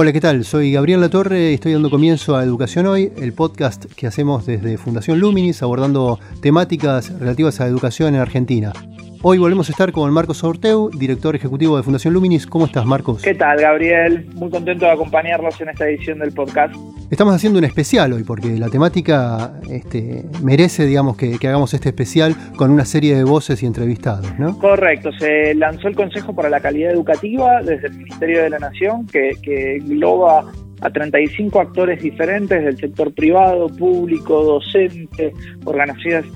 Hola, ¿qué tal? Soy Gabriel Latorre y estoy dando comienzo a Educación Hoy, el podcast que hacemos desde Fundación Luminis abordando temáticas relativas a educación en Argentina. Hoy volvemos a estar con Marcos Orteu, director ejecutivo de Fundación Luminis. ¿Cómo estás, Marcos? ¿Qué tal, Gabriel? Muy contento de acompañarlos en esta edición del podcast. Estamos haciendo un especial hoy porque la temática este, merece, digamos, que, hagamos este especial con una serie de voces y entrevistados, ¿no? Correcto. Se lanzó el Consejo para la Calidad Educativa desde el Ministerio de la Nación, que, que engloba a 35 actores diferentes del sector privado, público, docente, organizaciones,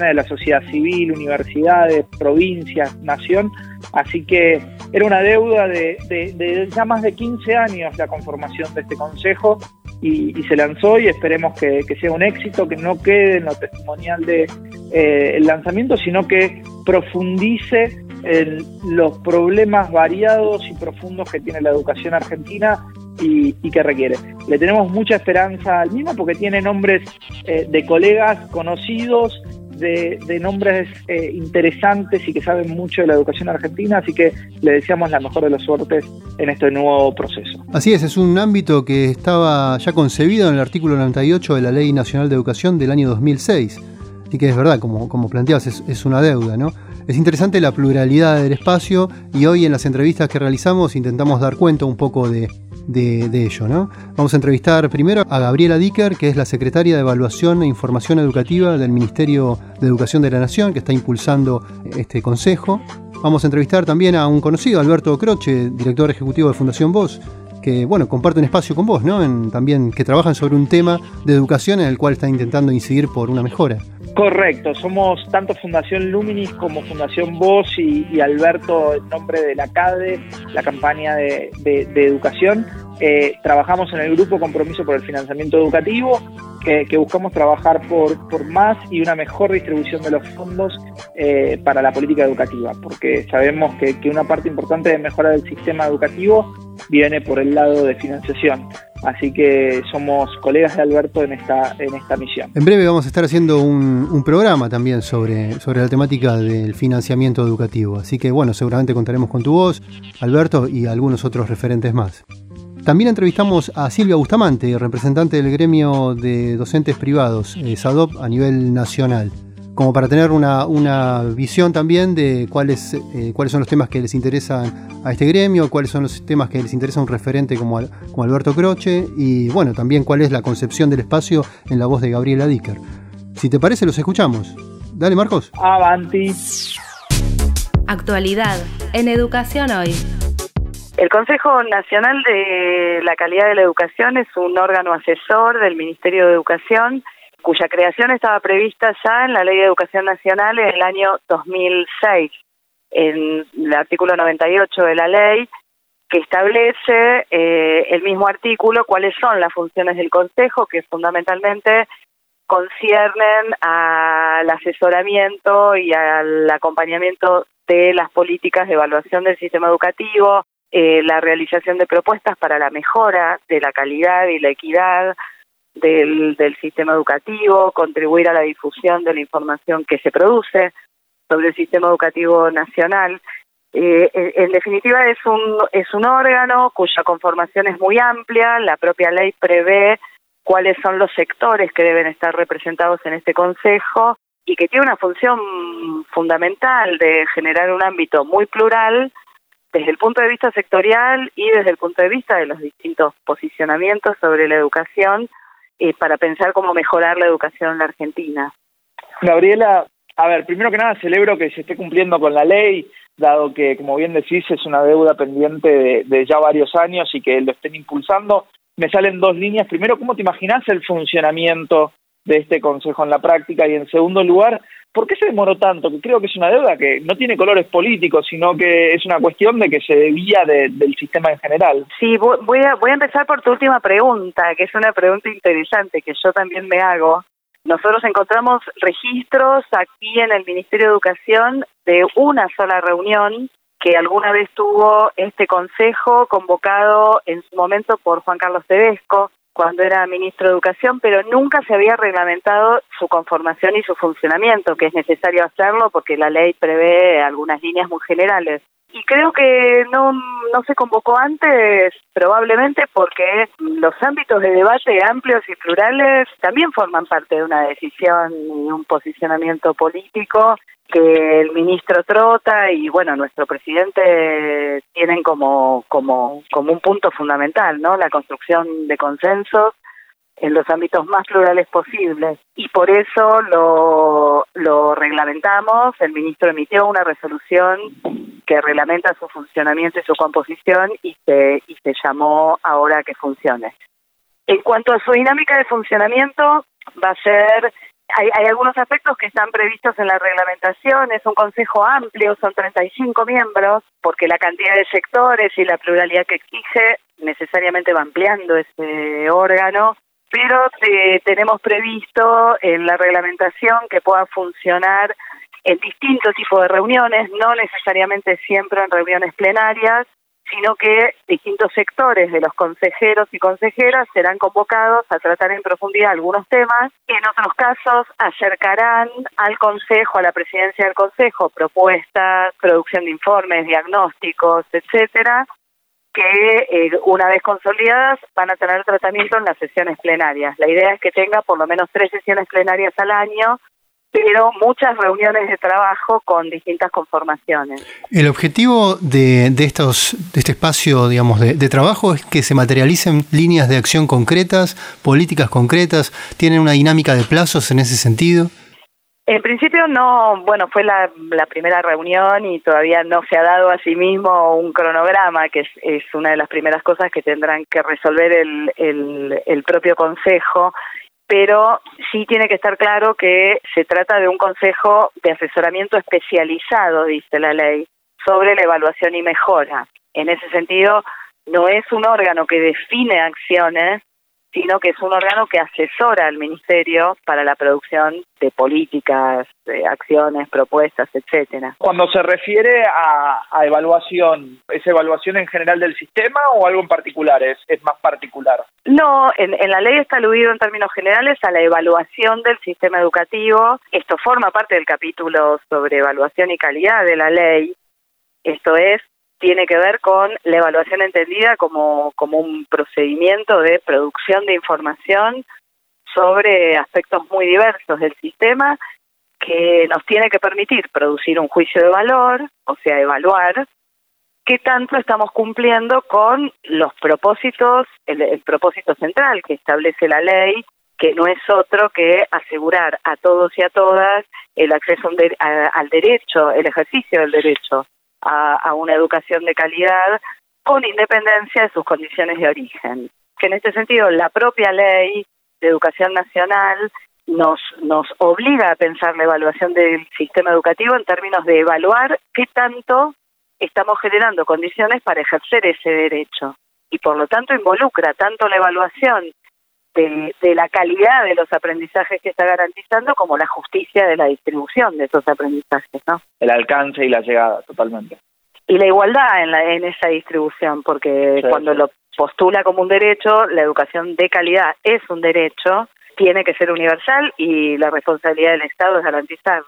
de la sociedad civil, universidades, provincias, nación. Así que era una deuda de, ya más de 15 años la conformación de este consejo y, se lanzó y esperemos que, sea un éxito, que no quede en lo testimonial de eh, lanzamiento, sino que profundice en los problemas variados y profundos que tiene la educación argentina y, que requiere. Le tenemos mucha esperanza al mismo porque tiene nombres eh, de colegas conocidos, de, nombres eh, interesantes y que saben mucho de la educación argentina, así que le deseamos la mejor de las suertes en este nuevo proceso. Así es, es un ámbito que estaba ya concebido en el artículo 98 de la Ley Nacional de Educación del año 2006. Así que es verdad, como, como planteabas, es, es una deuda, ¿no? Es interesante la pluralidad del espacio y hoy en las entrevistas que realizamos intentamos dar cuenta un poco de, ello. ¿no? Vamos a entrevistar primero a Gabriela Dicker, que es la secretaria de Evaluación e Información Educativa del Ministerio de Educación de la Nación, que está impulsando este consejo. Vamos a entrevistar también a un conocido, Alberto Croce, director ejecutivo de Fundación Voz, que bueno, comparte un espacio con vos, ¿no? también que trabajan sobre un tema de educación en el cual están intentando incidir por una mejora. Correcto, somos tanto Fundación Luminis como Fundación Voz y, Alberto en nombre de la CADE, la campaña de, educación. Eh, trabajamos en el grupo Compromiso por el Financiamiento Educativo, que, buscamos trabajar por, por, más y una mejor distribución de los fondos eh, para la política educativa, porque sabemos que, que una parte importante de mejora del sistema educativo viene por el lado de financiación. Así que somos colegas de Alberto en esta, en esta misión. En breve vamos a estar haciendo un, un, programa también sobre, sobre la temática del financiamiento educativo. Así que bueno, seguramente contaremos con tu voz, Alberto, y algunos otros referentes más. También entrevistamos a Silvia Bustamante, representante del gremio de docentes privados, eh, SADOP, a nivel nacional como para tener una, visión también de cuáles, eh, cuáles son los temas que les interesan a este gremio, cuáles son los temas que les interesa a un referente como, como Alberto Croce y bueno, también cuál es la concepción del espacio en la voz de Gabriela Dicker. Si te parece, los escuchamos. Dale, Marcos. Avanti. Actualidad en Educación Hoy. El Consejo Nacional de la Calidad de la Educación es un órgano asesor del Ministerio de Educación cuya creación estaba prevista ya en la Ley de Educación Nacional en el año 2006, en el artículo 98 de la ley, que establece eh, el mismo artículo cuáles son las funciones del Consejo, que fundamentalmente conciernen al asesoramiento y al acompañamiento de las políticas de evaluación del sistema educativo, eh, la realización de propuestas para la mejora de la calidad y la equidad del, del sistema educativo, contribuir a la difusión de la información que se produce sobre el sistema educativo nacional. Eh, en definitiva, es un, es un órgano cuya conformación es muy amplia, la propia ley prevé cuáles son los sectores que deben estar representados en este Consejo y que tiene una función fundamental de generar un ámbito muy plural desde el punto de vista sectorial y desde el punto de vista de los distintos posicionamientos sobre la educación eh, para pensar cómo mejorar la educación en la Argentina. Gabriela, a ver, primero que nada celebro que se esté cumpliendo con la ley, dado que, como bien decís, es una deuda pendiente de, ya varios años y que lo estén impulsando. Me salen dos líneas. Primero, ¿cómo te imaginas el funcionamiento de este consejo en la práctica? Y en segundo lugar, ¿por qué se demoró tanto? Que creo que es una deuda que no tiene colores políticos, sino que es una cuestión de que se debía del sistema en general. Sí, voy a, voy a empezar por tu última pregunta, que es una pregunta interesante que yo también me hago. nosotros encontramos registros aquí en el Ministerio de Educación de una sola reunión que alguna vez tuvo este consejo convocado en su momento por Juan Carlos Tedesco cuando era ministro de Educación, pero nunca se había reglamentado su conformación y su funcionamiento, que es necesario hacerlo porque la ley prevé algunas líneas muy generales y creo que no, no se convocó antes probablemente porque los ámbitos de debate amplios y plurales también forman parte de una decisión y un posicionamiento político que el ministro Trota y bueno nuestro presidente tienen como como como un punto fundamental no la construcción de consensos en los ámbitos más plurales posibles y por eso lo, reglamentamos. El ministro emitió una resolución que reglamenta su funcionamiento y su composición y se, y se llamó ahora que funcione. En cuanto a su dinámica de funcionamiento, va a ser hay, hay, algunos aspectos que están previstos en la reglamentación, es un consejo amplio, son 35 miembros, porque la cantidad de sectores y la pluralidad que exige necesariamente va ampliando ese órgano pero eh, tenemos previsto en la reglamentación que pueda funcionar en distintos tipos de reuniones, no necesariamente siempre en reuniones plenarias, sino que distintos sectores de los consejeros y consejeras serán convocados a tratar en profundidad algunos temas. En otros casos acercarán al Consejo, a la presidencia del Consejo, propuestas, producción de informes, diagnósticos, etcétera, que eh, una vez consolidadas van a tener tratamiento en las sesiones plenarias. La idea es que tenga por lo menos tres sesiones plenarias al año, pero muchas reuniones de trabajo con distintas conformaciones. El objetivo de, de estos, de este espacio digamos, de, de trabajo es que se materialicen líneas de acción concretas, políticas concretas, tienen una dinámica de plazos en ese sentido. En principio no, bueno, fue la, la, primera reunión y todavía no se ha dado a sí mismo un cronograma, que es, una de las primeras cosas que tendrán que resolver el, el, el propio Consejo, pero sí tiene que estar claro que se trata de un Consejo de asesoramiento especializado, dice la ley, sobre la evaluación y mejora. En ese sentido, no es un órgano que define acciones, sino que es un órgano que asesora al Ministerio para la producción de políticas, de acciones, propuestas, etcétera. Cuando se refiere a, a, evaluación, ¿es evaluación en general del sistema o algo en particular? ¿Es, es más particular? No, en, en la ley está aludido en términos generales a la evaluación del sistema educativo. Esto forma parte del capítulo sobre evaluación y calidad de la ley. Esto es, tiene que ver con la evaluación entendida como, como un procedimiento de producción de información sobre aspectos muy diversos del sistema que nos tiene que permitir producir un juicio de valor, o sea, evaluar qué tanto estamos cumpliendo con los propósitos, el, el propósito central que establece la ley, que no es otro que asegurar a todos y a todas el acceso al derecho, el ejercicio del derecho a, a una educación de calidad con independencia de sus condiciones de origen. Que en este sentido la propia ley de educación nacional nos, nos obliga a pensar la evaluación del sistema educativo en términos de evaluar qué tanto estamos generando condiciones para ejercer ese derecho. Y por lo tanto involucra tanto la evaluación de, de, la calidad de los aprendizajes que está garantizando como la justicia de la distribución de esos aprendizajes, ¿no? El alcance y la llegada, totalmente. Y la igualdad en, la, en esa distribución, porque sí, cuando sí. lo postula como un derecho, la educación de calidad es un derecho, tiene que ser universal y la responsabilidad del Estado es garantizarlo.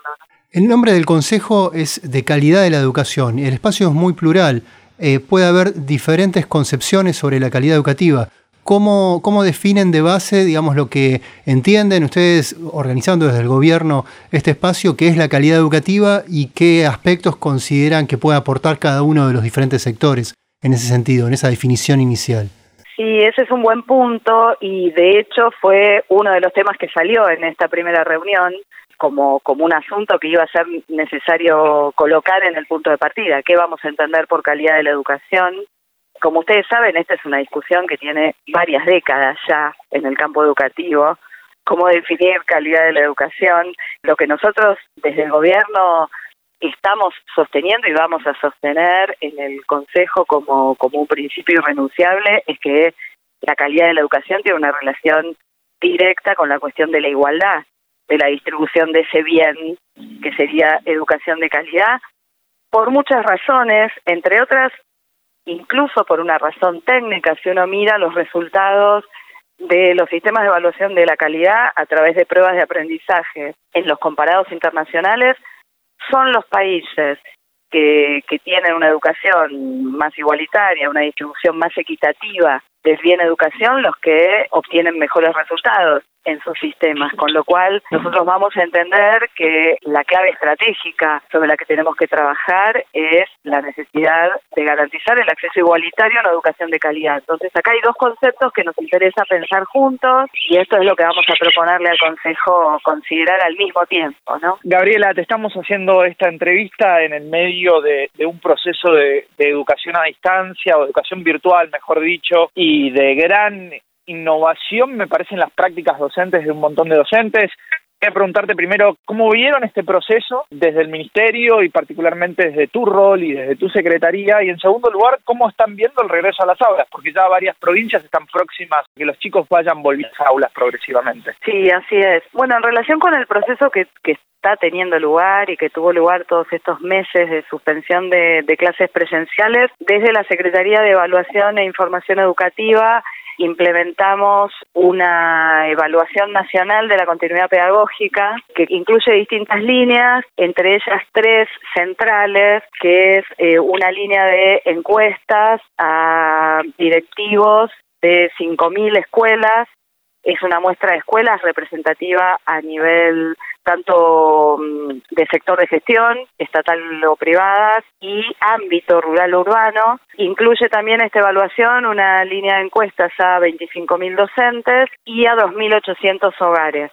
El nombre del Consejo es de calidad de la educación. El espacio es muy plural. Eh, puede haber diferentes concepciones sobre la calidad educativa. ¿Cómo, ¿Cómo definen de base, digamos, lo que entienden ustedes organizando desde el gobierno este espacio, qué es la calidad educativa y qué aspectos consideran que puede aportar cada uno de los diferentes sectores en ese sentido, en esa definición inicial? Sí, ese es un buen punto y de hecho fue uno de los temas que salió en esta primera reunión como, como un asunto que iba a ser necesario colocar en el punto de partida. ¿Qué vamos a entender por calidad de la educación? Como ustedes saben, esta es una discusión que tiene varias décadas ya en el campo educativo, cómo definir calidad de la educación. Lo que nosotros desde el gobierno estamos sosteniendo y vamos a sostener en el Consejo como, como un principio irrenunciable es que la calidad de la educación tiene una relación directa con la cuestión de la igualdad de la distribución de ese bien que sería educación de calidad, por muchas razones, entre otras, incluso por una razón técnica, si uno mira los resultados de los sistemas de evaluación de la calidad a través de pruebas de aprendizaje en los comparados internacionales, son los países que, tienen una educación más igualitaria, una distribución más equitativa bien educación los que obtienen mejores resultados en sus sistemas, con lo cual nosotros vamos a entender que la clave estratégica sobre la que tenemos que trabajar es la necesidad de garantizar el acceso igualitario a una educación de calidad. Entonces acá hay dos conceptos que nos interesa pensar juntos y esto es lo que vamos a proponerle al Consejo considerar al mismo tiempo, ¿no? Gabriela, te estamos haciendo esta entrevista en el medio de, un proceso de, de educación a distancia o educación virtual, mejor dicho, y de gran innovación, me parecen las prácticas docentes de un montón de docentes. Quería preguntarte primero, ¿cómo vieron este proceso desde el Ministerio y particularmente desde tu rol y desde tu Secretaría? Y en segundo lugar, ¿cómo están viendo el regreso a las aulas? Porque ya varias provincias están próximas a que los chicos vayan volviendo a aulas progresivamente. Sí, así es. Bueno, en relación con el proceso que, que está teniendo lugar y que tuvo lugar todos estos meses de suspensión de, de clases presenciales, desde la Secretaría de Evaluación e Información Educativa implementamos una evaluación nacional de la continuidad pedagógica que incluye distintas líneas, entre ellas tres centrales, que es eh, una línea de encuestas a directivos de 5.000 escuelas. Es una muestra de escuelas representativa a nivel tanto mm, de sector de gestión, estatal o privadas, y ámbito rural o urbano. Incluye también esta evaluación una línea de encuestas a 25.000 docentes y a 2.800 hogares.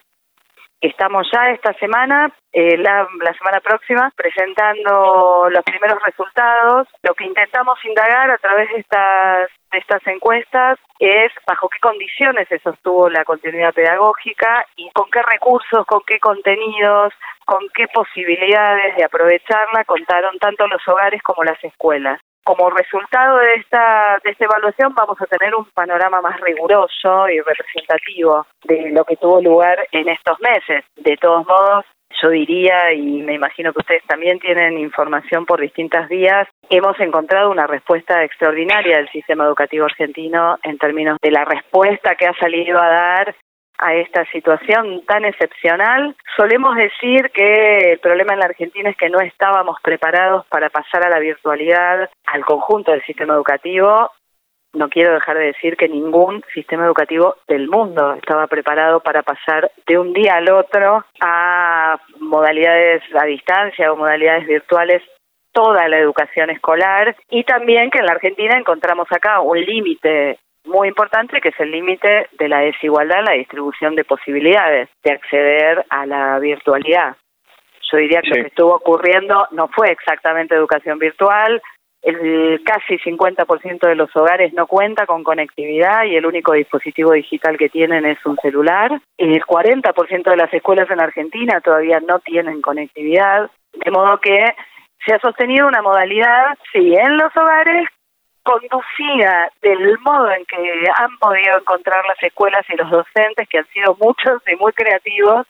Estamos ya esta semana, eh, la, semana próxima, presentando los primeros resultados. Lo que intentamos indagar a través de estas, de estas encuestas es bajo qué condiciones se sostuvo la continuidad pedagógica y con qué recursos, con qué contenidos, con qué posibilidades de aprovecharla contaron tanto los hogares como las escuelas como resultado de esta, de esta evaluación vamos a tener un panorama más riguroso y representativo de lo que tuvo lugar en estos meses. De todos modos, yo diría, y me imagino que ustedes también tienen información por distintas vías, hemos encontrado una respuesta extraordinaria del sistema educativo argentino en términos de la respuesta que ha salido a dar a esta situación tan excepcional. Solemos decir que el problema en la Argentina es que no estábamos preparados para pasar a la virtualidad al conjunto del sistema educativo. No quiero dejar de decir que ningún sistema educativo del mundo estaba preparado para pasar de un día al otro a modalidades a distancia o modalidades virtuales toda la educación escolar y también que en la Argentina encontramos acá un límite muy importante que es el límite de la desigualdad en la distribución de posibilidades de acceder a la virtualidad. Yo diría que lo que estuvo ocurriendo no fue exactamente educación virtual, el casi 50% de los hogares no cuenta con conectividad y el único dispositivo digital que tienen es un celular. El 40% de las escuelas en Argentina todavía no tienen conectividad, de modo que se ha sostenido una modalidad, sí, en los hogares conducida del modo en que han podido encontrar las escuelas y los docentes, que han sido muchos y muy creativos,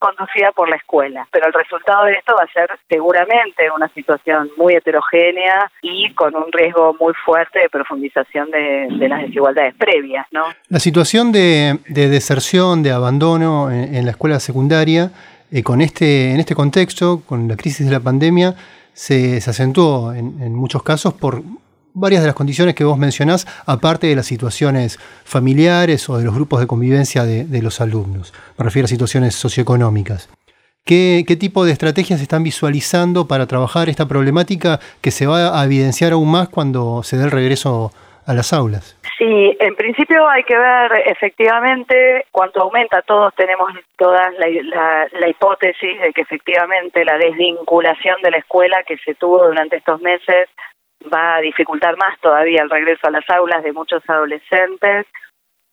conducida por la escuela. Pero el resultado de esto va a ser seguramente una situación muy heterogénea y con un riesgo muy fuerte de profundización de, las desigualdades previas. ¿no? La situación de, deserción, de abandono en, la escuela secundaria, eh, con este, en este contexto, con la crisis de la pandemia, se, se acentuó en, en muchos casos por varias de las condiciones que vos mencionás, aparte de las situaciones familiares o de los grupos de convivencia de, los alumnos. Me refiero a situaciones socioeconómicas. ¿Qué, ¿Qué, tipo de estrategias están visualizando para trabajar esta problemática que se va a evidenciar aún más cuando se dé el regreso a las aulas? Sí, en principio hay que ver efectivamente cuánto aumenta. Todos tenemos toda la, la, hipótesis de que efectivamente la desvinculación de la escuela que se tuvo durante estos meses va a dificultar más todavía el regreso a las aulas de muchos adolescentes.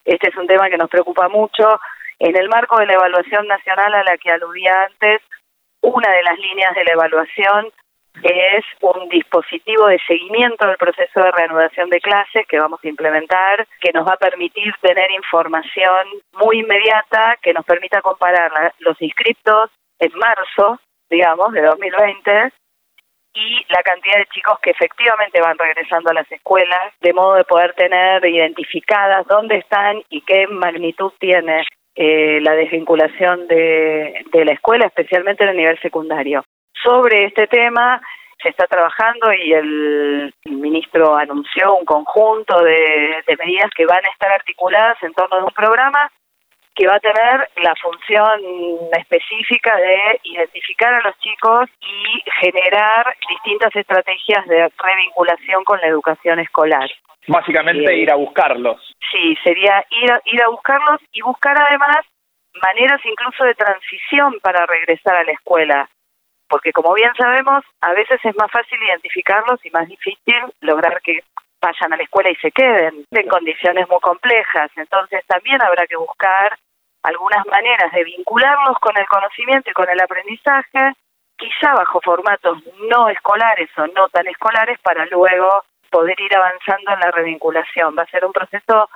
Este es un tema que nos preocupa mucho. En el marco de la evaluación nacional a la que aludía antes, una de las líneas de la evaluación es un dispositivo de seguimiento del proceso de reanudación de clases que vamos a implementar, que nos va a permitir tener información muy inmediata, que nos permita comparar los inscriptos en marzo, digamos, de 2020, y la cantidad de chicos que efectivamente van regresando a las escuelas, de modo de poder tener identificadas dónde están y qué magnitud tiene eh, la desvinculación de, la escuela, especialmente en el nivel secundario. Sobre este tema se está trabajando y el, ministro anunció un conjunto de medidas que van a estar articuladas en torno a un programa que va a tener la función específica de identificar a los chicos y generar distintas estrategias de revinculación con la educación escolar. Básicamente ir a buscarlos. Sí, sería ir a, ir a buscarlos y buscar además maneras incluso de transición para regresar a la escuela. Porque como bien sabemos, a veces es más fácil identificarlos y más difícil lograr que vayan a la escuela y se queden en condiciones muy complejas. Entonces también habrá que buscar algunas maneras de vincularlos con el conocimiento y con el aprendizaje, quizá bajo formatos no escolares o no tan escolares, para luego poder ir avanzando en la revinculación. Va a ser un proceso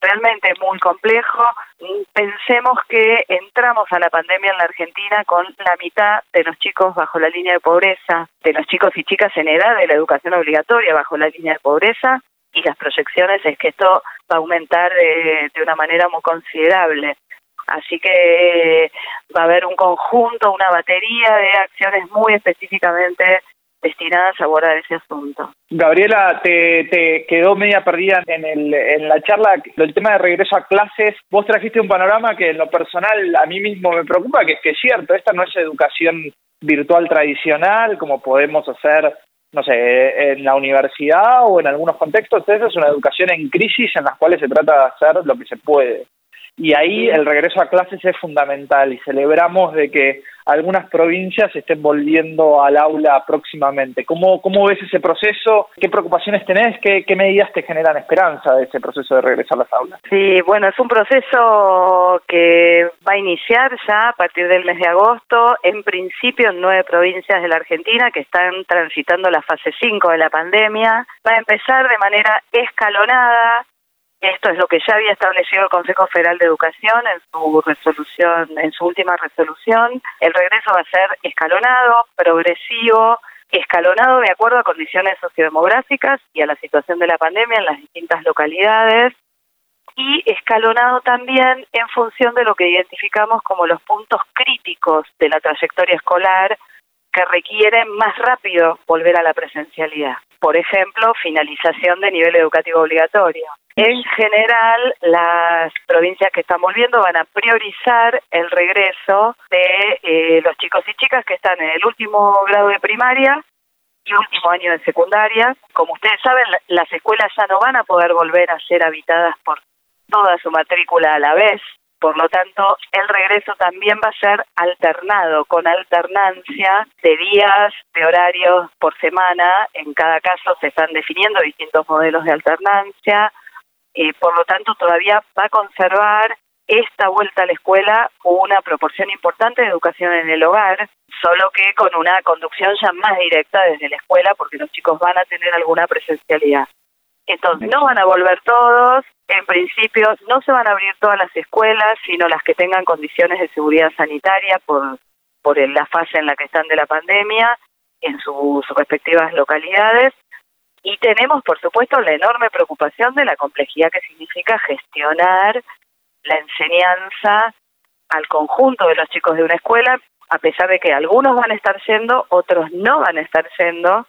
realmente muy complejo. Pensemos que entramos a la pandemia en la Argentina con la mitad de los chicos bajo la línea de pobreza, de los chicos y chicas en edad de la educación obligatoria bajo la línea de pobreza, y las proyecciones es que esto va a aumentar de, de una manera muy considerable. Así que va a haber un conjunto, una batería de acciones muy específicamente destinadas a abordar ese asunto. Gabriela, te, quedó media perdida en, el, en la charla el tema de regreso a clases. Vos trajiste un panorama que en lo personal a mí mismo me preocupa, que es que es cierto, esta no es educación virtual tradicional como podemos hacer, no sé, en la universidad o en algunos contextos. Esta es una educación en crisis en las cuales se trata de hacer lo que se puede. Y ahí el regreso a clases es fundamental y celebramos de que algunas provincias estén volviendo al aula próximamente. ¿Cómo, cómo ves ese proceso? ¿Qué preocupaciones tenés? ¿Qué, ¿Qué medidas te generan esperanza de ese proceso de regreso a las aulas? Sí, bueno, es un proceso que va a iniciar ya a partir del mes de agosto, en principio en nueve provincias de la Argentina que están transitando la fase 5 de la pandemia. Va a empezar de manera escalonada, esto es lo que ya había establecido el Consejo Federal de Educación en su resolución, en su última resolución. El regreso va a ser escalonado, progresivo, escalonado de acuerdo a condiciones sociodemográficas y a la situación de la pandemia en las distintas localidades y escalonado también en función de lo que identificamos como los puntos críticos de la trayectoria escolar que requieren más rápido volver a la presencialidad. Por ejemplo, finalización de nivel educativo obligatorio en general, las provincias que están volviendo van a priorizar el regreso de eh, los chicos y chicas que están en el último grado de primaria y último año de secundaria. Como ustedes saben, las escuelas ya no van a poder volver a ser habitadas por toda su matrícula a la vez. Por lo tanto, el regreso también va a ser alternado, con alternancia de días, de horarios por semana. En cada caso se están definiendo distintos modelos de alternancia eh, por lo tanto todavía va a conservar esta vuelta a la escuela una proporción importante de educación en el hogar, solo que con una conducción ya más directa desde la escuela, porque los chicos van a tener alguna presencialidad. Entonces, no van a volver todos, en principio no se van a abrir todas las escuelas, sino las que tengan condiciones de seguridad sanitaria por, por la fase en la que están de la pandemia en sus respectivas localidades. Y tenemos, por supuesto, la enorme preocupación de la complejidad que significa gestionar la enseñanza al conjunto de los chicos de una escuela, a pesar de que algunos van a estar yendo, otros no van a estar yendo,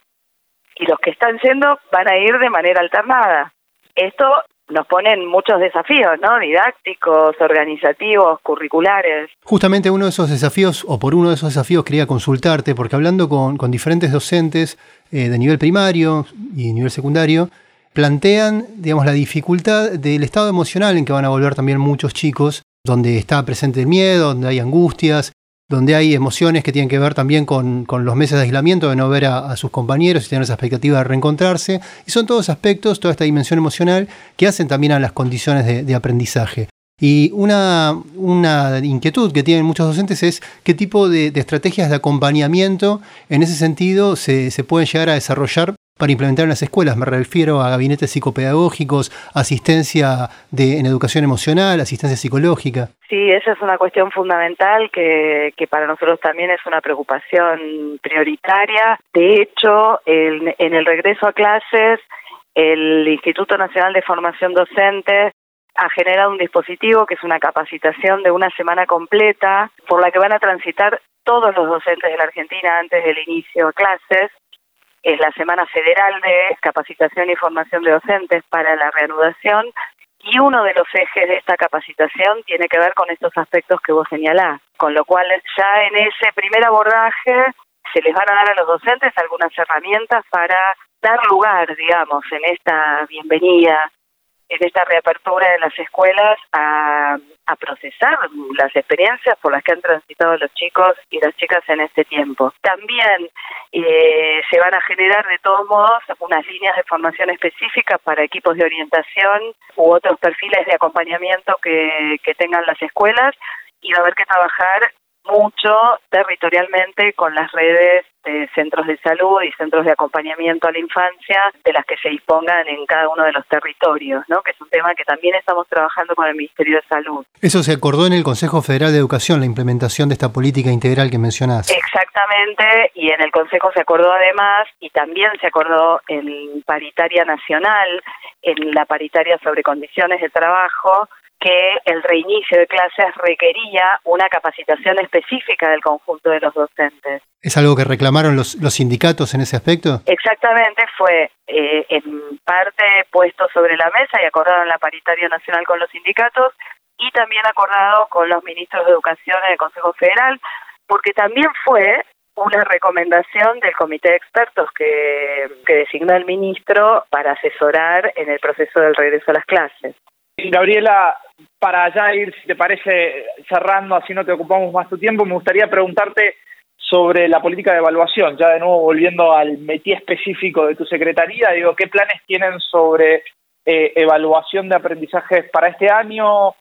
y los que están yendo van a ir de manera alternada. Esto nos ponen muchos desafíos, ¿no? Didácticos, organizativos, curriculares. Justamente uno de esos desafíos, o por uno de esos desafíos quería consultarte, porque hablando con, diferentes docentes eh, de nivel primario y nivel secundario, plantean, digamos, la dificultad del estado emocional en que van a volver también muchos chicos, donde está presente el miedo, donde hay angustias, donde hay emociones que tienen que ver también con, los meses de aislamiento, de no ver a, sus compañeros y tener esa expectativa de reencontrarse. Y son todos aspectos, toda esta dimensión emocional que hacen también a las condiciones de, aprendizaje. Y una, una, inquietud que tienen muchos docentes es qué tipo de, estrategias de acompañamiento en ese sentido se, se, pueden llegar a desarrollar para implementar en las escuelas. Me refiero a gabinetes psicopedagógicos, asistencia de, en educación emocional, asistencia psicológica. Sí, esa es una cuestión fundamental que, que para nosotros también es una preocupación prioritaria. De hecho, en el regreso a clases, el Instituto Nacional de Formación Docente ha generado un dispositivo que es una capacitación de una semana completa por la que van a transitar todos los docentes de la Argentina antes del inicio de clases. Es la Semana Federal de Capacitación y Formación de Docentes para la reanudación y uno de los ejes de esta capacitación tiene que ver con estos aspectos que vos señalás, con lo cual ya en ese primer abordaje se les van a dar a los docentes algunas herramientas para dar lugar, digamos, en esta bienvenida en esta reapertura de las escuelas a, procesar las experiencias por las que han transitado los chicos y las chicas en este tiempo. También eh, se van a generar de todos modos unas líneas de formación específicas para equipos de orientación u otros perfiles de acompañamiento que, que tengan las escuelas y va a haber que trabajar mucho territorialmente con las redes de centros de salud y centros de acompañamiento a la infancia de las que se dispongan en cada uno de los territorios, ¿no? que es un tema que también estamos trabajando con el Ministerio de Salud. Eso se acordó en el Consejo Federal de Educación, la implementación de esta política integral que mencionás. Exactamente, y en el Consejo se acordó además, y también se acordó en paritaria nacional, en la paritaria sobre condiciones de trabajo, que el reinicio de clases requería una capacitación específica del conjunto de los docentes. ¿Es algo que reclamaron los, los sindicatos en ese aspecto? Exactamente, fue eh, en parte puesto sobre la mesa y acordado en la paritaria nacional con los sindicatos y también acordado con los ministros de Educación en el Consejo Federal, porque también fue una recomendación del comité de expertos que, que designó el ministro para asesorar en el proceso del regreso a las clases. Gabriela, para ya ir, si te parece, cerrando, así no te ocupamos más tu tiempo, me gustaría preguntarte sobre la política de evaluación, ya de nuevo volviendo al metí específico de tu secretaría, digo, ¿qué planes tienen sobre eh, evaluación de aprendizajes para este año?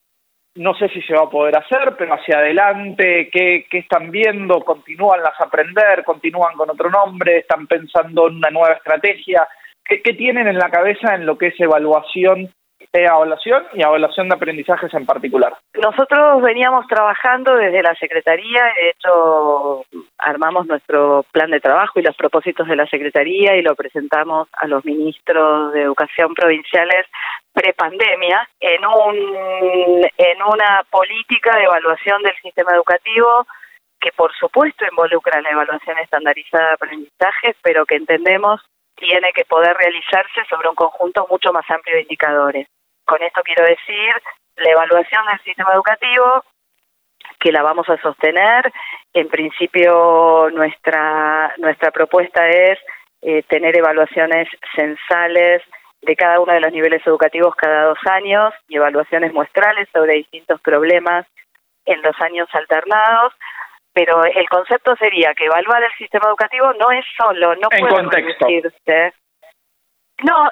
No sé si se va a poder hacer, pero hacia adelante, ¿qué, qué están viendo? ¿Continúan las aprender? ¿Continúan con otro nombre? ¿Están pensando en una nueva estrategia? ¿Qué, qué tienen en la cabeza en lo que es evaluación evaluación y evaluación de aprendizajes en particular. Nosotros veníamos trabajando desde la Secretaría, de hecho armamos nuestro plan de trabajo y los propósitos de la Secretaría y lo presentamos a los ministros de Educación provinciales prepandemia en un en una política de evaluación del sistema educativo que por supuesto involucra la evaluación estandarizada de aprendizajes, pero que entendemos tiene que poder realizarse sobre un conjunto mucho más amplio de indicadores. Con esto quiero decir la evaluación del sistema educativo, que la vamos a sostener. En principio, nuestra, nuestra propuesta es eh, tener evaluaciones censales de cada uno de los niveles educativos cada dos años y evaluaciones muestrales sobre distintos problemas en los años alternados pero el concepto sería que evaluar el sistema educativo no es solo, no puede reducirse. No,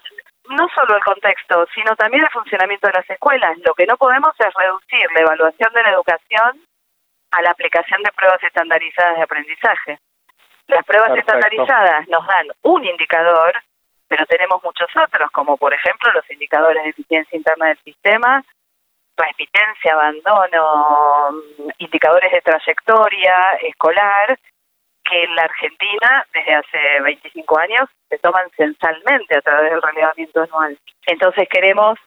no solo el contexto, sino también el funcionamiento de las escuelas. Lo que no podemos es reducir la evaluación de la educación a la aplicación de pruebas estandarizadas de aprendizaje. Las pruebas estandarizadas nos dan un indicador, pero tenemos muchos otros, como por ejemplo los indicadores de eficiencia interna del sistema, repitencia, abandono, indicadores de trayectoria escolar, que en la Argentina, desde hace 25 años, se toman censalmente a través del relevamiento anual. Entonces queremos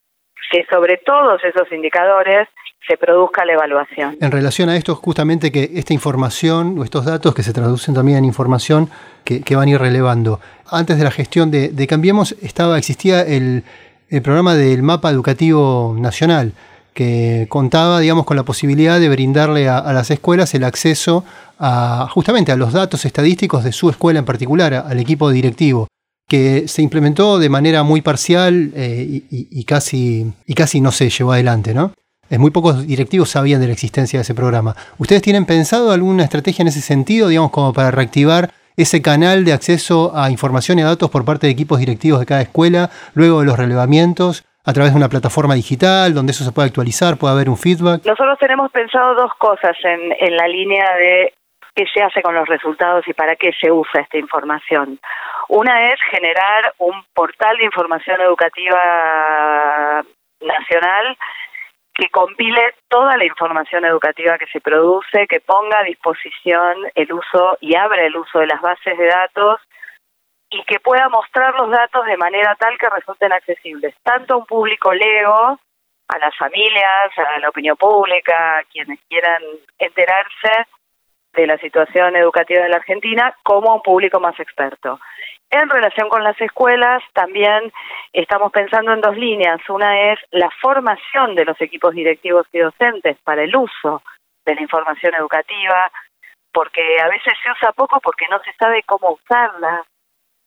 que sobre todos esos indicadores se produzca la evaluación. En relación a esto, justamente que esta información o estos datos que se traducen también en información que, van a ir relevando. Antes de la gestión de, Cambiemos estaba existía el programa del mapa educativo nacional que contaba, digamos, con la posibilidad de brindarle a, las escuelas el acceso a, justamente a los datos estadísticos de su escuela en particular, al equipo directivo, que se implementó de manera muy parcial eh, y, casi, y casi no se llevó adelante, ¿no? Es muy pocos directivos sabían de la existencia de ese programa. ¿Ustedes tienen pensado alguna estrategia en ese sentido, digamos, como para reactivar ese canal de acceso a información y a datos por parte de equipos directivos de cada escuela, luego de los relevamientos, a través de una plataforma digital donde eso se puede actualizar, puede haber un feedback? Nosotros tenemos pensado dos cosas en, en la línea de qué se hace con los resultados y para qué se usa esta información. Una es generar un portal de información educativa nacional que compile toda la información educativa que se produce, que ponga a disposición el uso y abra el uso de las bases de datos y que pueda mostrar los datos de manera tal que resulten accesibles, tanto a un público lego, a las familias, a la opinión pública, a quienes quieran enterarse de la situación educativa de la Argentina, como a un público más experto. En relación con las escuelas, también estamos pensando en dos líneas. Una es la formación de los equipos directivos y docentes para el uso de la información educativa, porque a veces se usa poco porque no se sabe cómo usarla,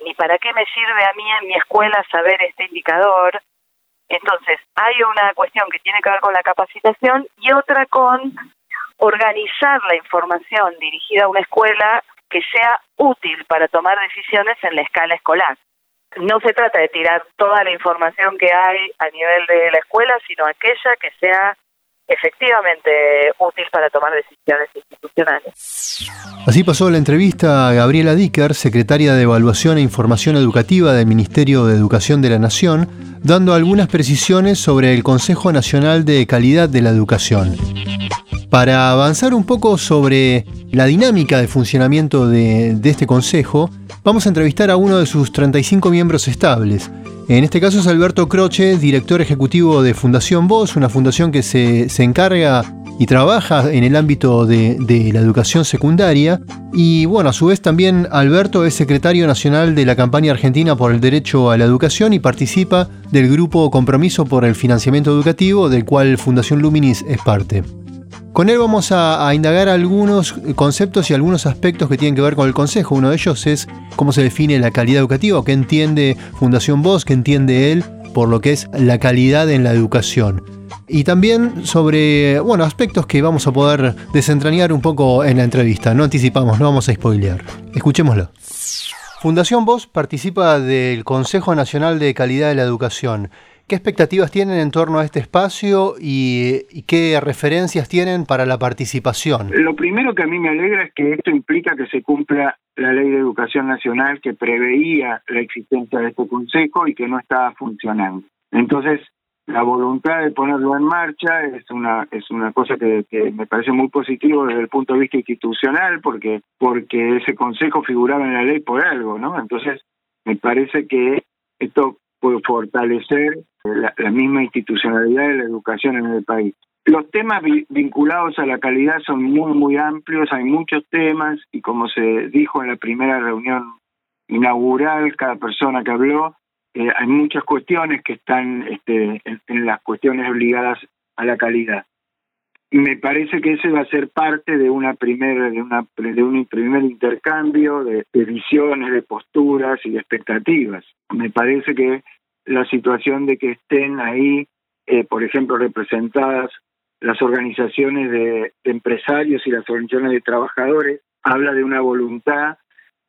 ni para qué me sirve a mí en mi escuela saber este indicador. Entonces, hay una cuestión que tiene que ver con la capacitación y otra con organizar la información dirigida a una escuela que sea útil para tomar decisiones en la escala escolar. No se trata de tirar toda la información que hay a nivel de la escuela, sino aquella que sea efectivamente útil para tomar decisiones institucionales. Así pasó la entrevista a Gabriela Dicker, secretaria de Evaluación e Información Educativa del Ministerio de Educación de la Nación, dando algunas precisiones sobre el Consejo Nacional de Calidad de la Educación. Para avanzar un poco sobre la dinámica de funcionamiento de, de este Consejo, vamos a entrevistar a uno de sus 35 miembros estables, en este caso es Alberto Croce, director ejecutivo de Fundación Voz, una fundación que se, encarga y trabaja en el ámbito de, la educación secundaria. Y bueno, a su vez también Alberto es secretario nacional de la campaña argentina por el derecho a la educación y participa del grupo Compromiso por el Financiamiento Educativo, del cual Fundación Luminis es parte. Con él vamos a, indagar algunos conceptos y algunos aspectos que tienen que ver con el Consejo. Uno de ellos es cómo se define la calidad educativa, qué entiende Fundación Voz, qué entiende él por lo que es la calidad en la educación. Y también sobre, bueno, aspectos que vamos a poder desentrañar un poco en la entrevista. No anticipamos, no vamos a spoilear. Escuchémoslo. Fundación Voz participa del Consejo Nacional de Calidad de la Educación. ¿Qué expectativas tienen en torno a este espacio y, qué referencias tienen para la participación? Lo primero que a mí me alegra es que esto implica que se cumpla la Ley de Educación Nacional que preveía la existencia de este consejo y que no estaba funcionando. Entonces, la voluntad de ponerlo en marcha es una es una cosa que, que, me parece muy positivo desde el punto de vista institucional porque porque ese consejo figuraba en la ley por algo, ¿no? Entonces, me parece que esto fortalecer la, misma institucionalidad de la educación en el país. Los temas vinculados a la calidad son muy, muy amplios, hay muchos temas y como se dijo en la primera reunión inaugural, cada persona que habló, eh, hay muchas cuestiones que están este, en, las cuestiones obligadas a la calidad. Me parece que ese va a ser parte de una primera, de una de un primer intercambio de, de visiones, de posturas y de expectativas. Me parece que la situación de que estén ahí, eh, por ejemplo, representadas las organizaciones de, empresarios y las organizaciones de trabajadores, habla de una voluntad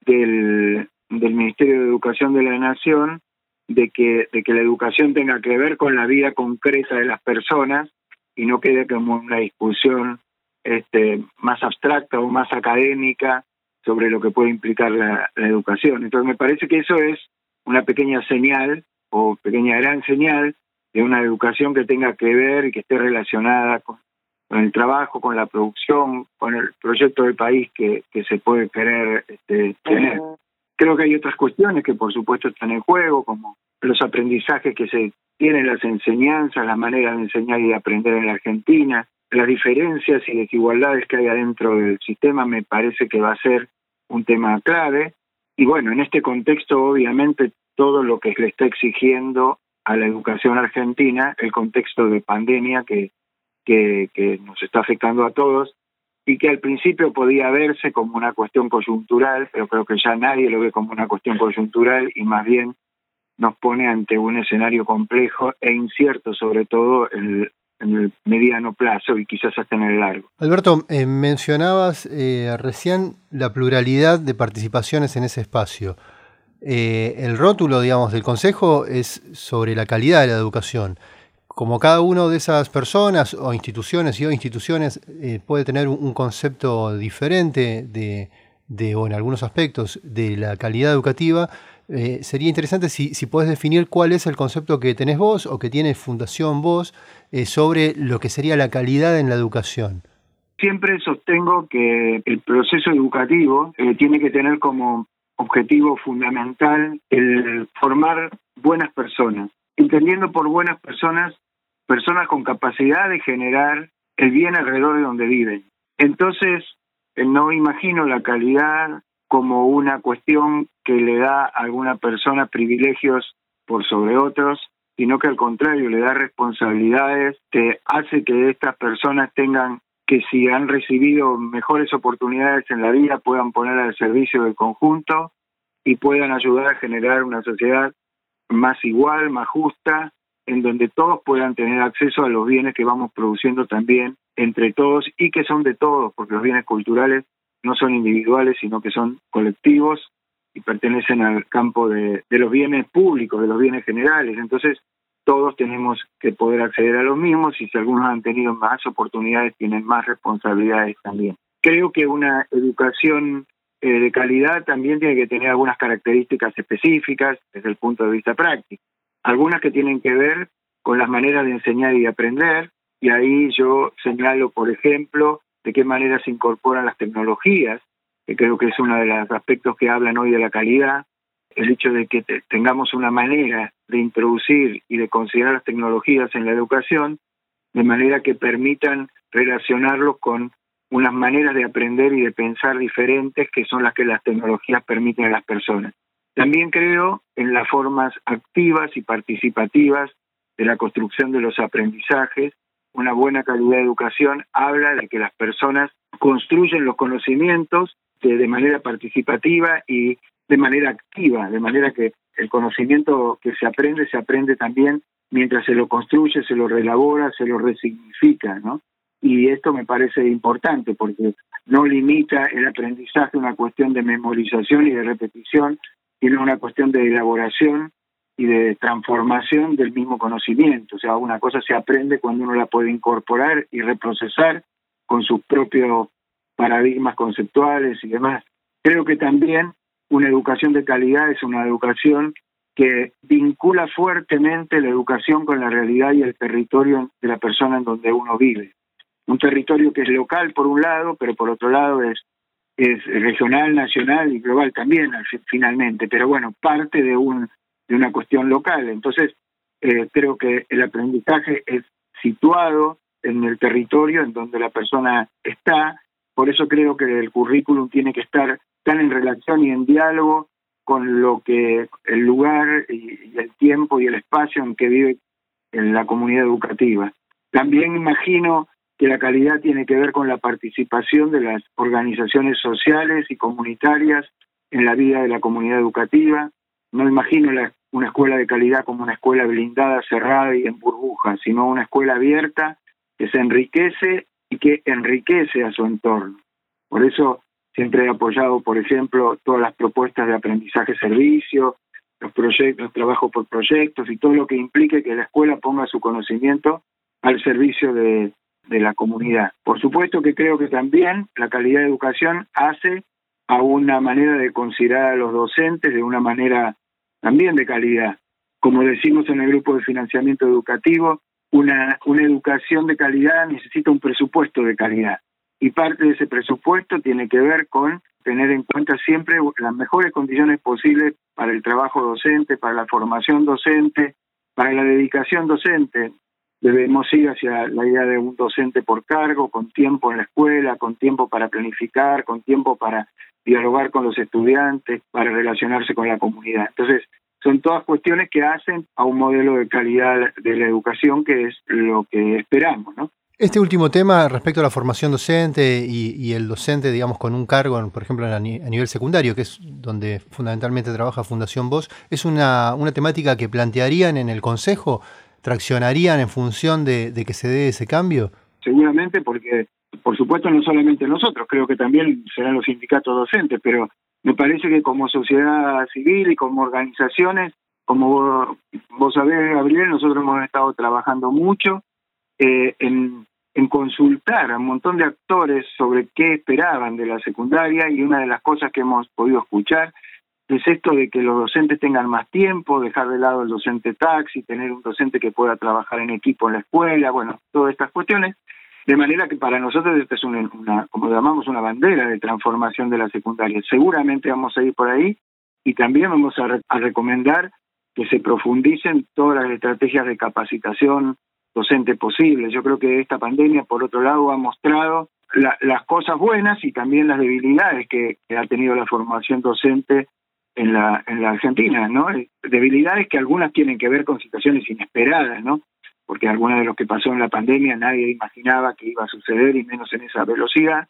del, del Ministerio de Educación de la Nación de que, de que la educación tenga que ver con la vida concreta de las personas y no quede como una discusión este, más abstracta o más académica sobre lo que puede implicar la educación. Entonces me parece que eso es una pequeña señal o pequeña gran señal de una educación que tenga que ver y que esté relacionada con, el trabajo, con la producción, con el proyecto del país que, que se puede querer este, tener. Creo que hay otras cuestiones que por supuesto están en juego, como los aprendizajes que se tienen, las enseñanzas, la manera de enseñar y de aprender en la Argentina, las diferencias y desigualdades que hay adentro del sistema me parece que va a ser un tema clave. Y bueno, en este contexto obviamente todo lo que le está exigiendo a la educación argentina el contexto de pandemia que, que nos está afectando a todos y que al principio podía verse como una cuestión coyuntural, pero creo que ya nadie lo ve como una cuestión coyuntural y más bien nos pone ante un escenario complejo e incierto, sobre todo en el, mediano plazo y quizás hasta en el largo. Alberto, eh, mencionabas eh, recién la pluralidad de participaciones en ese espacio. eh, el rótulo, digamos, del Consejo es sobre la calidad de la educación. Como cada una de esas personas o instituciones y o instituciones eh, puede tener un, concepto diferente de, de, o en algunos aspectos, de la calidad educativa, eh, sería interesante si, si podés definir cuál es el concepto que tenés vos o que tiene Fundación Vos sobre lo que sería la calidad en la educación. Siempre sostengo que el proceso educativo tiene que tener como objetivo fundamental el formar buenas personas, entendiendo por buenas personas personas con capacidad de generar el bien alrededor de donde viven. Entonces, eh, no imagino la calidad como una cuestión que le da a alguna persona privilegios por sobre otros, sino que al contrario le da responsabilidades que hace que estas personas tengan que si han recibido mejores oportunidades en la vida puedan poner al servicio del conjunto y puedan ayudar a generar una sociedad más igual, más justa, en donde todos puedan tener acceso a los bienes que vamos produciendo también entre todos y que son de todos, porque los bienes culturales no son individuales, sino que son colectivos y pertenecen al campo de, los bienes públicos, de los bienes generales. Entonces, todos tenemos que poder acceder a los mismos y si algunos han tenido más oportunidades, tienen más responsabilidades también. Creo que una educación eh, de calidad también tiene que tener algunas características específicas desde el punto de vista práctico. Algunas que tienen que ver con las maneras de enseñar y de aprender, y ahí yo señalo, por ejemplo, de qué manera se incorporan las tecnologías, que creo que es uno de los aspectos que hablan hoy de la calidad, el hecho de que tengamos una manera de introducir y de considerar las tecnologías en la educación de manera que permitan relacionarlos con unas maneras de aprender y de pensar diferentes que son las que las tecnologías permiten a las personas. También creo en las formas activas y participativas de la construcción de los aprendizajes. Una buena calidad de educación habla de que las personas construyen los conocimientos de, manera participativa y de manera activa, de manera que el conocimiento que se aprende se aprende también mientras se lo construye, se lo relabora, se lo resignifica, ¿no? Y esto me parece importante porque no limita el aprendizaje a una cuestión de memorización y de repetición, sino una cuestión de elaboración y de transformación del mismo conocimiento. O sea, una cosa se aprende cuando uno la puede incorporar y reprocesar con sus propios paradigmas conceptuales y demás. Creo que también una educación de calidad es una educación que vincula fuertemente la educación con la realidad y el territorio de la persona en donde uno vive. Un territorio que es local por un lado, pero por otro lado es, es regional, nacional y global también finalmente, pero bueno, parte de, un, de una cuestión local. Entonces, eh, creo que el aprendizaje es situado en el territorio en donde la persona está, por eso creo que el currículum tiene que estar tan en relación y en diálogo con lo que el lugar y, el tiempo y el espacio en que vive en la comunidad educativa. También imagino que la calidad tiene que ver con la participación de las organizaciones sociales y comunitarias en la vida de la comunidad educativa. No imagino una escuela de calidad como una escuela blindada, cerrada y en burbujas, sino una escuela abierta que se enriquece y que enriquece a su entorno. Por eso siempre he apoyado, por ejemplo, todas las propuestas de aprendizaje-servicio, los proyectos, trabajo por proyectos y todo lo que implique que la escuela ponga su conocimiento al servicio de, de la comunidad. Por supuesto que creo que también la calidad de educación hace a una manera de considerar a los docentes de una manera también de calidad. Como decimos en el grupo de financiamiento educativo, una, una educación de calidad necesita un presupuesto de calidad y parte de ese presupuesto tiene que ver con tener en cuenta siempre las mejores condiciones posibles para el trabajo docente, para la formación docente, para la dedicación docente. Debemos ir hacia la idea de un docente por cargo, con tiempo en la escuela, con tiempo para planificar, con tiempo para dialogar con los estudiantes, para relacionarse con la comunidad. Entonces, son todas cuestiones que hacen a un modelo de calidad de la educación que es lo que esperamos, ¿no? Este último tema respecto a la formación docente y, el docente, digamos, con un cargo, por ejemplo, a, nivel secundario, que es donde fundamentalmente trabaja Fundación Voz, ¿es una, una temática que plantearían en el Consejo? ¿Traccionarían en función de, de, que se dé ese cambio? Seguramente, porque, por supuesto, no solamente nosotros, creo que también serán los sindicatos docentes, pero Me parece que como sociedad civil y como organizaciones, como vos, sabés, Gabriel, nosotros hemos estado trabajando mucho eh, en, en consultar a un montón de actores sobre qué esperaban de la secundaria y una de las cosas que hemos podido escuchar es esto de que los docentes tengan más tiempo, dejar de lado el docente taxi, tener un docente que pueda trabajar en equipo en la escuela, bueno, todas estas cuestiones. De manera que para nosotros esta es una, como llamamos, una bandera de transformación de la secundaria. Seguramente vamos a ir por ahí y también vamos a, a recomendar que se profundicen todas las estrategias de capacitación docente posibles. Yo creo que esta pandemia, por otro lado, ha mostrado las cosas buenas y también las debilidades que, ha tenido la formación docente en la, en la Argentina, ¿no? Debilidades que algunas tienen que ver con situaciones inesperadas, ¿no? Porque algunas de lo que pasó en la pandemia nadie imaginaba que iba a suceder y menos en esa velocidad,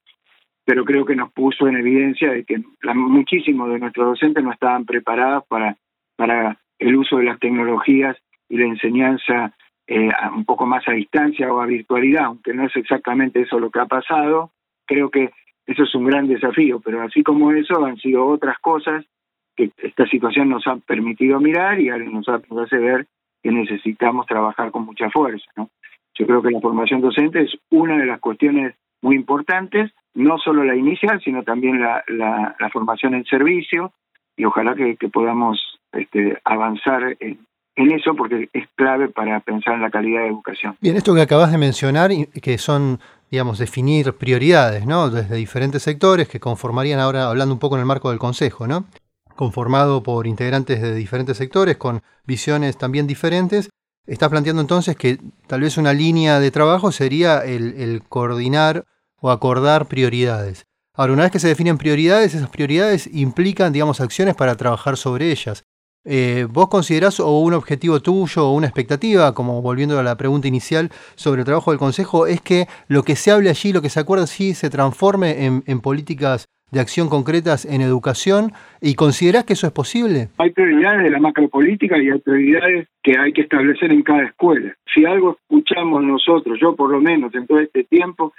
pero creo que nos puso en evidencia de que muchísimos de nuestros docentes no estaban preparados para, para el uso de las tecnologías y la enseñanza eh, un poco más a distancia o a virtualidad, aunque no es exactamente eso lo que ha pasado, creo que eso es un gran desafío, pero así como eso han sido otras cosas que esta situación nos ha permitido mirar y nos hace ver que necesitamos trabajar con mucha fuerza. ¿no? Yo creo que la formación docente es una de las cuestiones muy importantes, no solo la inicial, sino también la, la, formación en servicio, y ojalá que, podamos este, avanzar en, en eso porque es clave para pensar en la calidad de educación. Bien, esto que acabas de mencionar, que son, digamos, definir prioridades, ¿no? Desde diferentes sectores que conformarían ahora, hablando un poco en el marco del Consejo, ¿no? Conformado por integrantes de diferentes sectores con visiones también diferentes, está planteando entonces que tal vez una línea de trabajo sería el, el coordinar o acordar prioridades. Ahora, una vez que se definen prioridades, esas prioridades implican, digamos, acciones para trabajar sobre ellas. Eh, ¿Vos considerás o un objetivo tuyo o una expectativa, como volviendo a la pregunta inicial sobre el trabajo del Consejo, es que lo que se hable allí, lo que se acuerda allí, se transforme en, políticas de acción concretas en educación y considerás que eso es posible? Hay prioridades de la macropolítica y hay prioridades que hay que establecer en cada escuela. Si algo escuchamos nosotros, yo por lo menos en todo este tiempo,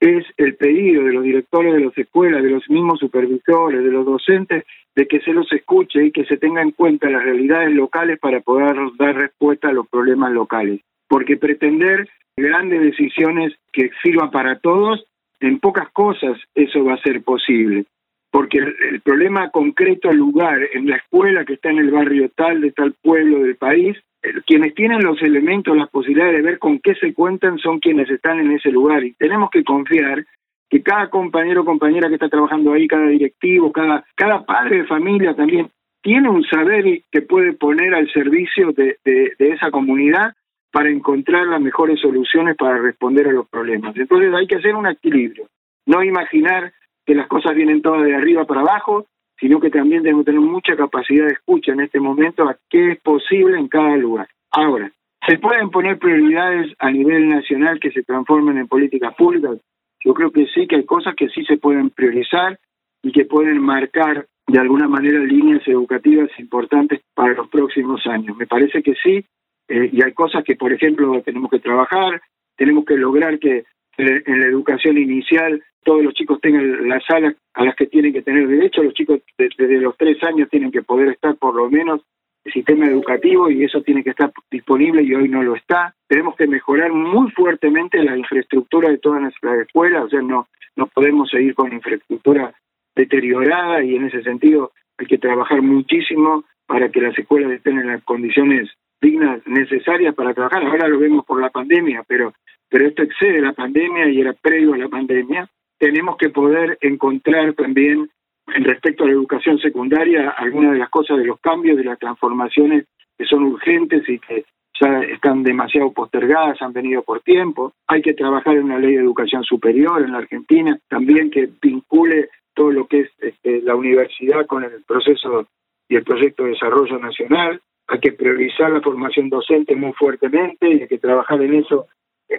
es el pedido de los directores de las escuelas, de los mismos supervisores, de los docentes, de que se los escuche y que se tenga en cuenta las realidades locales para poder dar respuesta a los problemas locales. Porque pretender grandes decisiones que sirvan para todos, en pocas cosas eso va a ser posible. Porque el, problema concreto, el lugar, en la escuela que está en el barrio tal, de tal pueblo del país, eh, quienes tienen los elementos, las posibilidades de ver con qué se cuentan son quienes están en ese lugar y tenemos que confiar que cada compañero o compañera que está trabajando ahí, cada directivo, cada, cada padre de familia también tiene un saber que puede poner al servicio de, esa comunidad para encontrar las mejores soluciones para responder a los problemas. Entonces hay que hacer un equilibrio, no imaginar que las cosas vienen todas de arriba para abajo, sino que también tenemos que tener mucha capacidad de escucha en este momento a qué es posible en cada lugar. Ahora, ¿se pueden poner prioridades a nivel nacional que se transformen en políticas públicas? Yo creo que sí, que hay cosas que sí se pueden priorizar y que pueden marcar de alguna manera líneas educativas importantes para los próximos años. Me parece que sí, eh, y hay cosas que, por ejemplo, tenemos que trabajar, tenemos que lograr que en la educación inicial todos los chicos tengan las salas a las que tienen que tener derecho, los chicos desde los tres años tienen que poder estar por lo menos el sistema educativo y eso tiene que estar disponible y hoy no lo está. Tenemos que mejorar muy fuertemente la infraestructura de todas nuestras escuelas, o sea, no, no podemos seguir con infraestructura deteriorada y en ese sentido hay que trabajar muchísimo para que las escuelas estén en las condiciones dignas necesarias para trabajar. Ahora lo vemos por la pandemia, pero pero esto excede la pandemia y era previo a la pandemia. Tenemos que poder encontrar también, en respecto a la educación secundaria, algunas de las cosas de los cambios, de las transformaciones que son urgentes y que ya están demasiado postergadas, han venido por tiempo. Hay que trabajar en una ley de educación superior en la Argentina, también que vincule todo lo que es este, la universidad con el proceso y el proyecto de desarrollo nacional. Hay que priorizar la formación docente muy fuertemente y hay que trabajar en eso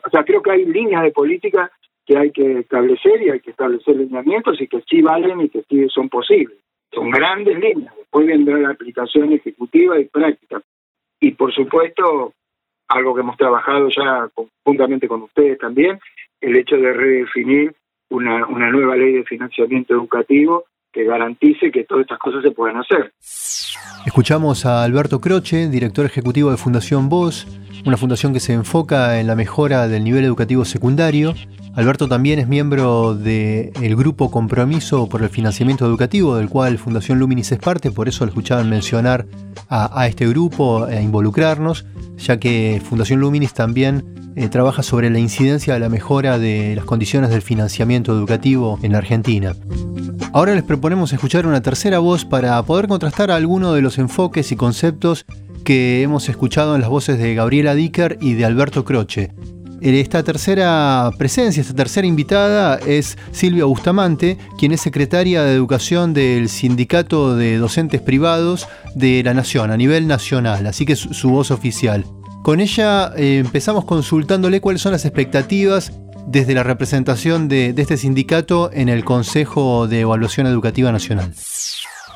o sea, creo que hay líneas de política que hay que establecer y hay que establecer lineamientos y que sí valen y que sí son posibles. Son grandes líneas, después vendrá la aplicación ejecutiva y práctica. Y por supuesto, algo que hemos trabajado ya conjuntamente con ustedes también, el hecho de redefinir una, una nueva ley de financiamiento educativo que garantice que todas estas cosas se puedan hacer. Escuchamos a Alberto Croce, director ejecutivo de Fundación Voz, una fundación que se enfoca en la mejora del nivel educativo secundario. Alberto también es miembro del grupo Compromiso por el Financiamiento Educativo, del cual Fundación Luminis es parte, por eso lo escuchaban mencionar a, este grupo e involucrarnos, ya que Fundación Luminis también eh, trabaja sobre la incidencia de la mejora de las condiciones del financiamiento educativo en Argentina. Ahora les proponemos escuchar una tercera voz para poder contrastar algunos de los enfoques y conceptos que hemos escuchado en las voces de Gabriela Dicker y de Alberto Croce. Esta tercera presencia, esta tercera invitada es Silvia Bustamante, quien es secretaria de Educación del Sindicato de Docentes Privados de la Nación, a nivel nacional, así que es su voz oficial. Con ella eh, empezamos consultándole cuáles son las expectativas desde la representación de este sindicato en el Consejo de Evaluación Educativa Nacional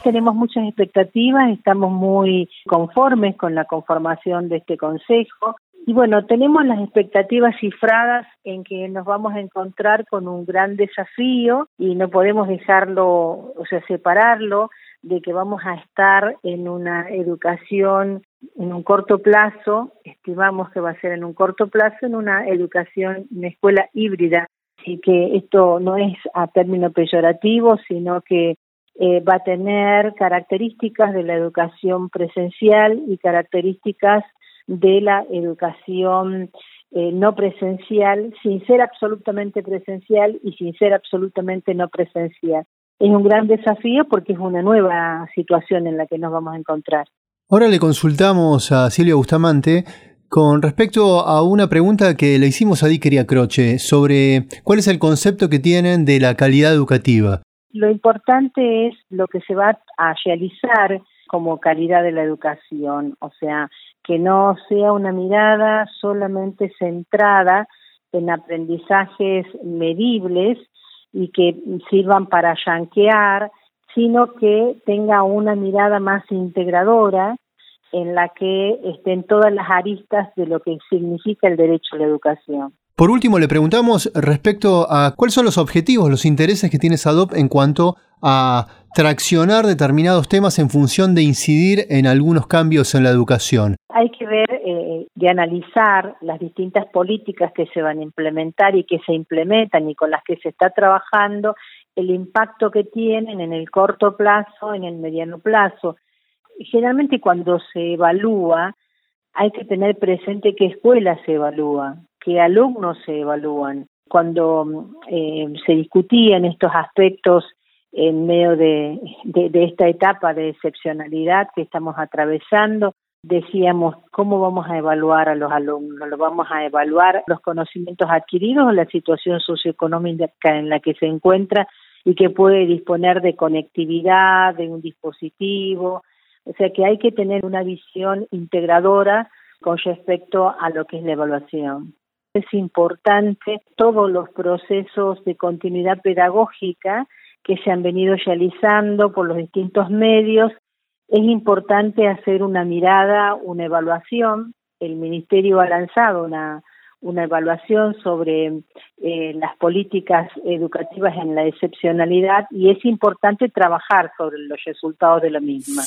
tenemos muchas expectativas, estamos muy conformes con la conformación de este Consejo. Y bueno, tenemos las expectativas cifradas en que nos vamos a encontrar con un gran desafío y no podemos dejarlo, o sea, separarlo de que vamos a estar en una educación en un corto plazo, estimamos que va a ser en un corto plazo, en una educación, en escuela híbrida. Así que esto no es a término peyorativo, sino que eh, va a tener características de la educación presencial y características de la educación eh, no presencial, sin ser absolutamente presencial y sin ser absolutamente no presencial. Es un gran desafío porque es una nueva situación en la que nos vamos a encontrar. Ahora le consultamos a Silvia Bustamante con respecto a una pregunta que le hicimos a Dikeria Croce sobre cuál es el concepto que tienen de la calidad educativa. Lo importante es lo que se va a realizar como calidad de la educación, o sea, que no sea una mirada solamente centrada en aprendizajes medibles y que sirvan para yanquear, sino que tenga una mirada más integradora en la que estén todas las aristas de lo que significa el derecho a la educación. Por último, le preguntamos respecto a cuáles son los objetivos, los intereses que tiene SADOP en cuanto a traccionar determinados temas en función de incidir en algunos cambios en la educación. Hay que ver eh, de analizar las distintas políticas que se van a implementar y que se implementan y con las que se está trabajando, el impacto que tienen en el corto plazo, en el mediano plazo. Generalmente cuando se evalúa, hay que tener presente qué escuela se evalúa, qué alumnos se evalúan. Cuando eh, se discutían estos aspectos en medio de, esta etapa de excepcionalidad que estamos atravesando, decíamos cómo vamos a evaluar a los alumnos, lo vamos a evaluar los conocimientos adquiridos o la situación socioeconómica en la que se encuentra y que puede disponer de conectividad, de un dispositivo, o sea que hay que tener una visión integradora con respecto a lo que es la evaluación. Es importante todos los procesos de continuidad pedagógica que se han venido realizando por los distintos medios. Es importante hacer una mirada, una evaluación. El Ministerio ha lanzado una una evaluación sobre eh, las políticas educativas en la excepcionalidad y es importante trabajar sobre los resultados de la misma.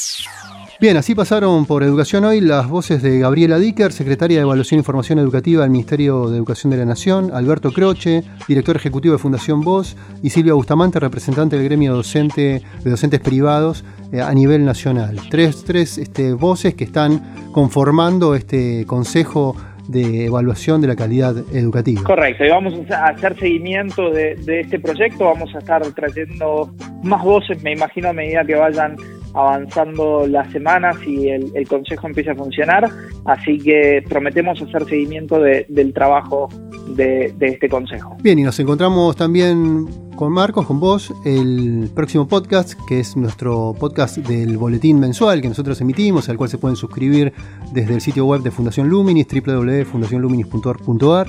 Bien, así pasaron por Educación Hoy las voces de Gabriela Dicker, secretaria de Evaluación e Información Educativa del Ministerio de Educación de la Nación, Alberto Croce, director ejecutivo de Fundación Voz, y Silvia Bustamante, representante del gremio docente de docentes privados eh, a nivel nacional. Tres, tres este, voces que están conformando este consejo de evaluación de la calidad educativa. Correcto, y vamos a hacer seguimiento de, este proyecto, vamos a estar trayendo más voces, me imagino, a medida que vayan avanzando las semanas y el, Consejo empiece a funcionar, así que prometemos hacer seguimiento del trabajo de, de este Consejo. Bien, y nos encontramos también con Marcos, con vos, el próximo podcast, que es nuestro podcast del boletín mensual que nosotros emitimos, al cual se pueden suscribir desde el sitio web de Fundación Luminis, www.fundacionluminis.org.ar.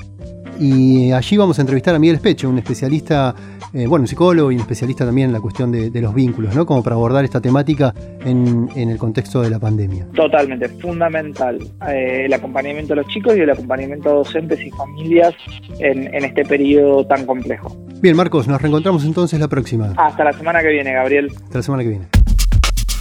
Y allí vamos a entrevistar a Miguel Especho, un especialista, eh, bueno, un psicólogo y un especialista también en la cuestión de, los vínculos, ¿no? Como para abordar esta temática en, el contexto de la pandemia. Totalmente, fundamental. Eh, el acompañamiento de los chicos y el acompañamiento de docentes y familias en este periodo tan complejo. Bien, Marcos, nos reencontramos entonces la próxima. Hasta la semana que viene, Gabriel. Hasta la semana que viene.